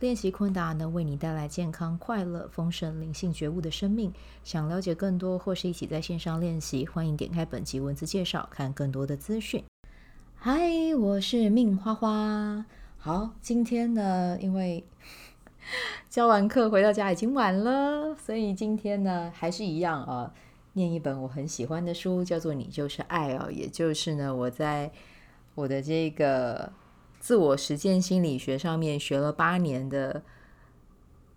练习昆达能为你带来健康、快乐、丰盛、灵性觉悟的生命。想了解更多，或是一起在线上练习，欢迎点开本集文字介绍，看更多的资讯。嗨，我是命花花。好，今天呢，因为 教完课回到家已经晚了，所以今天呢，还是一样啊，念一本我很喜欢的书，叫做《你就是爱》哦，也就是呢，我在我的这个。自我实践心理学上面学了八年的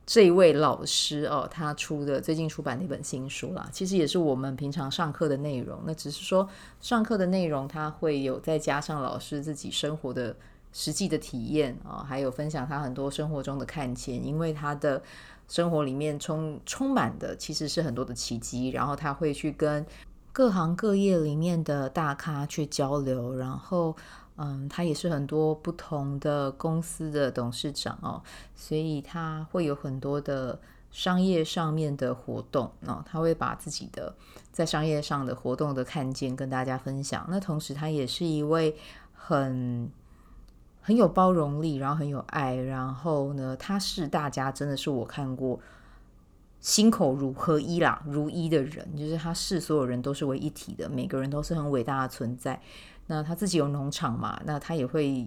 这一位老师哦，他出的最近出版的一本新书啦，其实也是我们平常上课的内容。那只是说上课的内容，他会有再加上老师自己生活的实际的体验啊，还有分享他很多生活中的看见。因为他的生活里面充充满的其实是很多的奇迹，然后他会去跟各行各业里面的大咖去交流，然后。嗯，他也是很多不同的公司的董事长哦，所以他会有很多的商业上面的活动哦，他会把自己的在商业上的活动的看见跟大家分享。那同时，他也是一位很很有包容力，然后很有爱，然后呢，他是大家真的是我看过心口如合一啦，如一的人，就是他视所有人都是为一体的，每个人都是很伟大的存在。那他自己有农场嘛，那他也会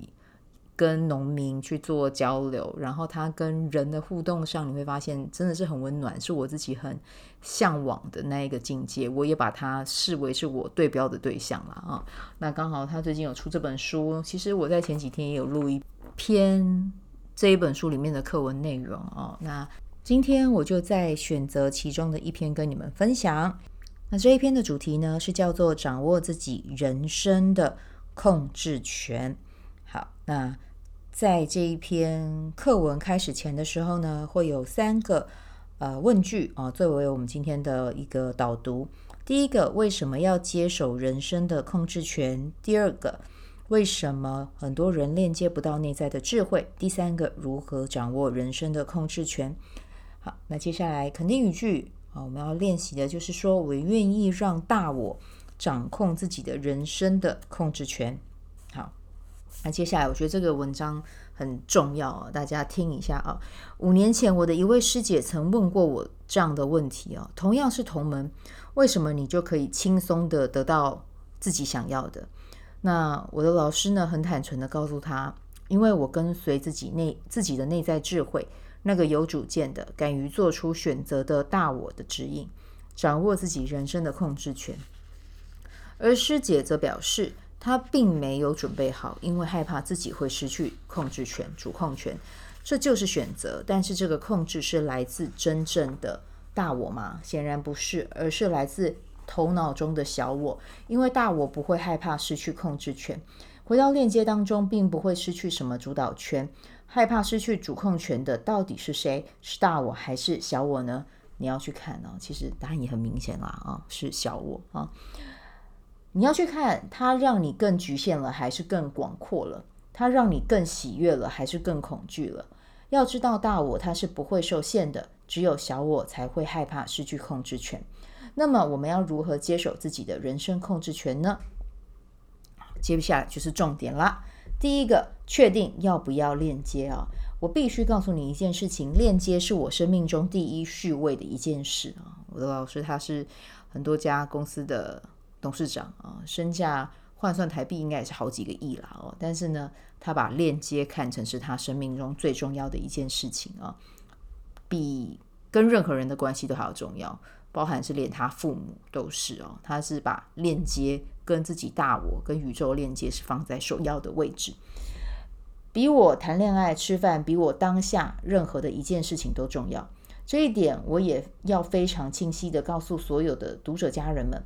跟农民去做交流，然后他跟人的互动上，你会发现真的是很温暖，是我自己很向往的那一个境界。我也把他视为是我对标的对象了啊。那刚好他最近有出这本书，其实我在前几天也有录一篇这一本书里面的课文内容哦。那今天我就再选择其中的一篇跟你们分享。那这一篇的主题呢，是叫做掌握自己人生的控制权。好，那在这一篇课文开始前的时候呢，会有三个呃问句啊，作为我们今天的一个导读。第一个，为什么要接手人生的控制权？第二个，为什么很多人链接不到内在的智慧？第三个，如何掌握人生的控制权？好，那接下来肯定语句。啊，我们要练习的就是说，我愿意让大我掌控自己的人生的控制权。好，那接下来我觉得这个文章很重要啊，大家听一下啊。五年前，我的一位师姐曾问过我这样的问题啊，同样是同门，为什么你就可以轻松的得到自己想要的？那我的老师呢，很坦诚的告诉他，因为我跟随自己内自己的内在智慧。那个有主见的、敢于做出选择的大我的指引，掌握自己人生的控制权。而师姐则表示，她并没有准备好，因为害怕自己会失去控制权、主控权。这就是选择，但是这个控制是来自真正的大我吗？显然不是，而是来自头脑中的小我。因为大我不会害怕失去控制权，回到链接当中，并不会失去什么主导权。害怕失去主控权的到底是谁？是大我还是小我呢？你要去看哦。其实答案也很明显啦，啊，是小我啊。你要去看它让你更局限了，还是更广阔了？它让你更喜悦了，还是更恐惧了？要知道，大我它是不会受限的，只有小我才会害怕失去控制权。那么，我们要如何接手自己的人生控制权呢？接下来就是重点啦。第一个，确定要不要链接啊？我必须告诉你一件事情，链接是我生命中第一序位的一件事啊。我的老师他是很多家公司的董事长啊，身价换算台币应该也是好几个亿啦哦。但是呢，他把链接看成是他生命中最重要的一件事情啊，比跟任何人的关系都还要重要，包含是连他父母都是哦。他是把链接。跟自己大我跟宇宙链接是放在首要的位置，比我谈恋爱、吃饭，比我当下任何的一件事情都重要。这一点我也要非常清晰地告诉所有的读者家人们：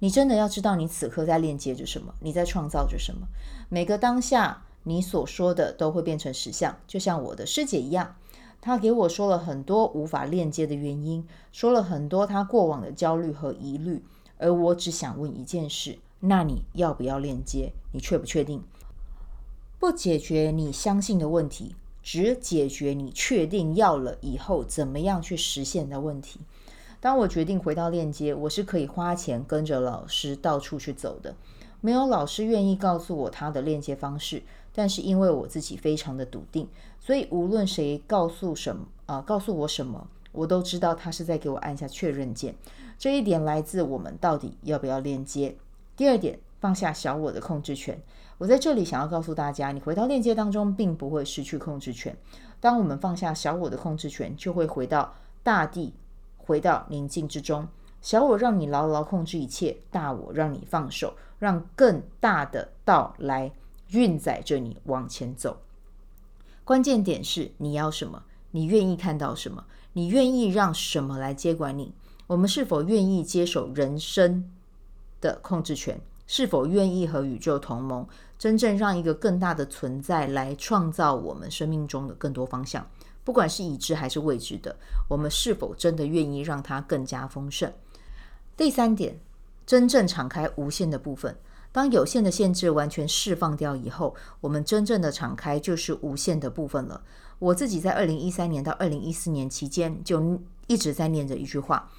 你真的要知道，你此刻在链接着什么，你在创造着什么。每个当下，你所说的都会变成实像，就像我的师姐一样。他给我说了很多无法链接的原因，说了很多他过往的焦虑和疑虑，而我只想问一件事：那你要不要链接？你确不确定？不解决你相信的问题，只解决你确定要了以后怎么样去实现的问题。当我决定回到链接，我是可以花钱跟着老师到处去走的。没有老师愿意告诉我他的链接方式，但是因为我自己非常的笃定，所以无论谁告诉什么啊、呃，告诉我什么，我都知道他是在给我按下确认键。这一点来自我们到底要不要链接。第二点，放下小我的控制权。我在这里想要告诉大家，你回到链接当中，并不会失去控制权。当我们放下小我的控制权，就会回到大地，回到宁静之中。小我让你牢牢控制一切，大我让你放手，让更大的道来运载着你往前走。关键点是你要什么，你愿意看到什么，你愿意让什么来接管你。我们是否愿意接手人生的控制权？是否愿意和宇宙同盟，真正让一个更大的存在来创造我们生命中的更多方向？不管是已知还是未知的，我们是否真的愿意让它更加丰盛？第三点，真正敞开无限的部分。当有限的限制完全释放掉以后，我们真正的敞开就是无限的部分了。我自己在二零一三年到二零一四年期间，就一直在念着一句话：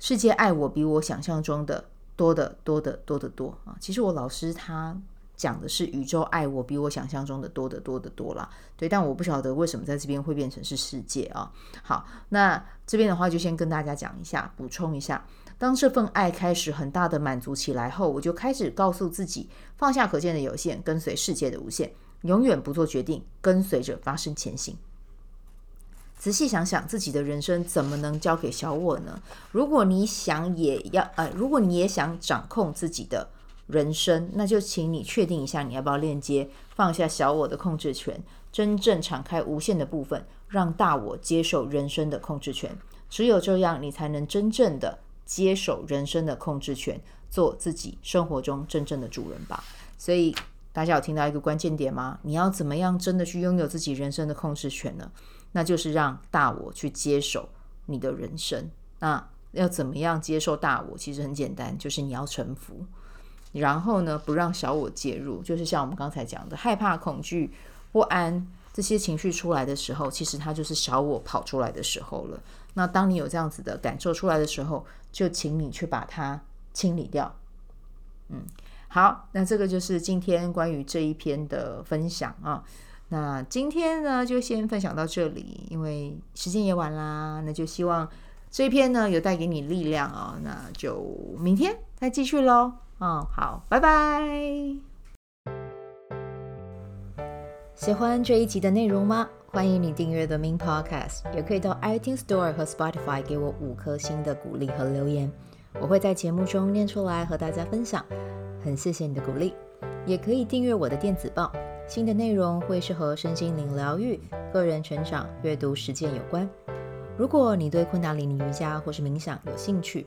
世界爱我比我想象中的。多得多得多得多啊！其实我老师他讲的是宇宙爱我比我想象中的多得多的多啦。对，但我不晓得为什么在这边会变成是世界啊。好，那这边的话就先跟大家讲一下，补充一下。当这份爱开始很大的满足起来后，我就开始告诉自己，放下可见的有限，跟随世界的无限，永远不做决定，跟随着发生前行。仔细想想，自己的人生怎么能交给小我呢？如果你想也要，呃，如果你也想掌控自己的人生，那就请你确定一下，你要不要链接，放下小我的控制权，真正敞开无限的部分，让大我接受人生的控制权。只有这样，你才能真正的接手人生的控制权，做自己生活中真正的主人吧。所以，大家有听到一个关键点吗？你要怎么样真的去拥有自己人生的控制权呢？那就是让大我去接手你的人生。那要怎么样接受大我？其实很简单，就是你要臣服，然后呢，不让小我介入。就是像我们刚才讲的，害怕、恐惧、不安这些情绪出来的时候，其实它就是小我跑出来的时候了。那当你有这样子的感受出来的时候，就请你去把它清理掉。嗯，好，那这个就是今天关于这一篇的分享啊。那今天呢，就先分享到这里，因为时间也晚啦。那就希望这一篇呢有带给你力量啊、那就明天再继续喽。嗯，好，拜拜。喜欢这一集的内容吗？欢迎你订阅 The Min Podcast，也可以到 iTunes Store 和 Spotify 给我五颗星的鼓励和留言，我会在节目中念出来和大家分享。很谢谢你的鼓励，也可以订阅我的电子报。新的内容会是和身心灵疗愈、个人成长、阅读实践有关。如果你对昆达里尼瑜伽或是冥想有兴趣，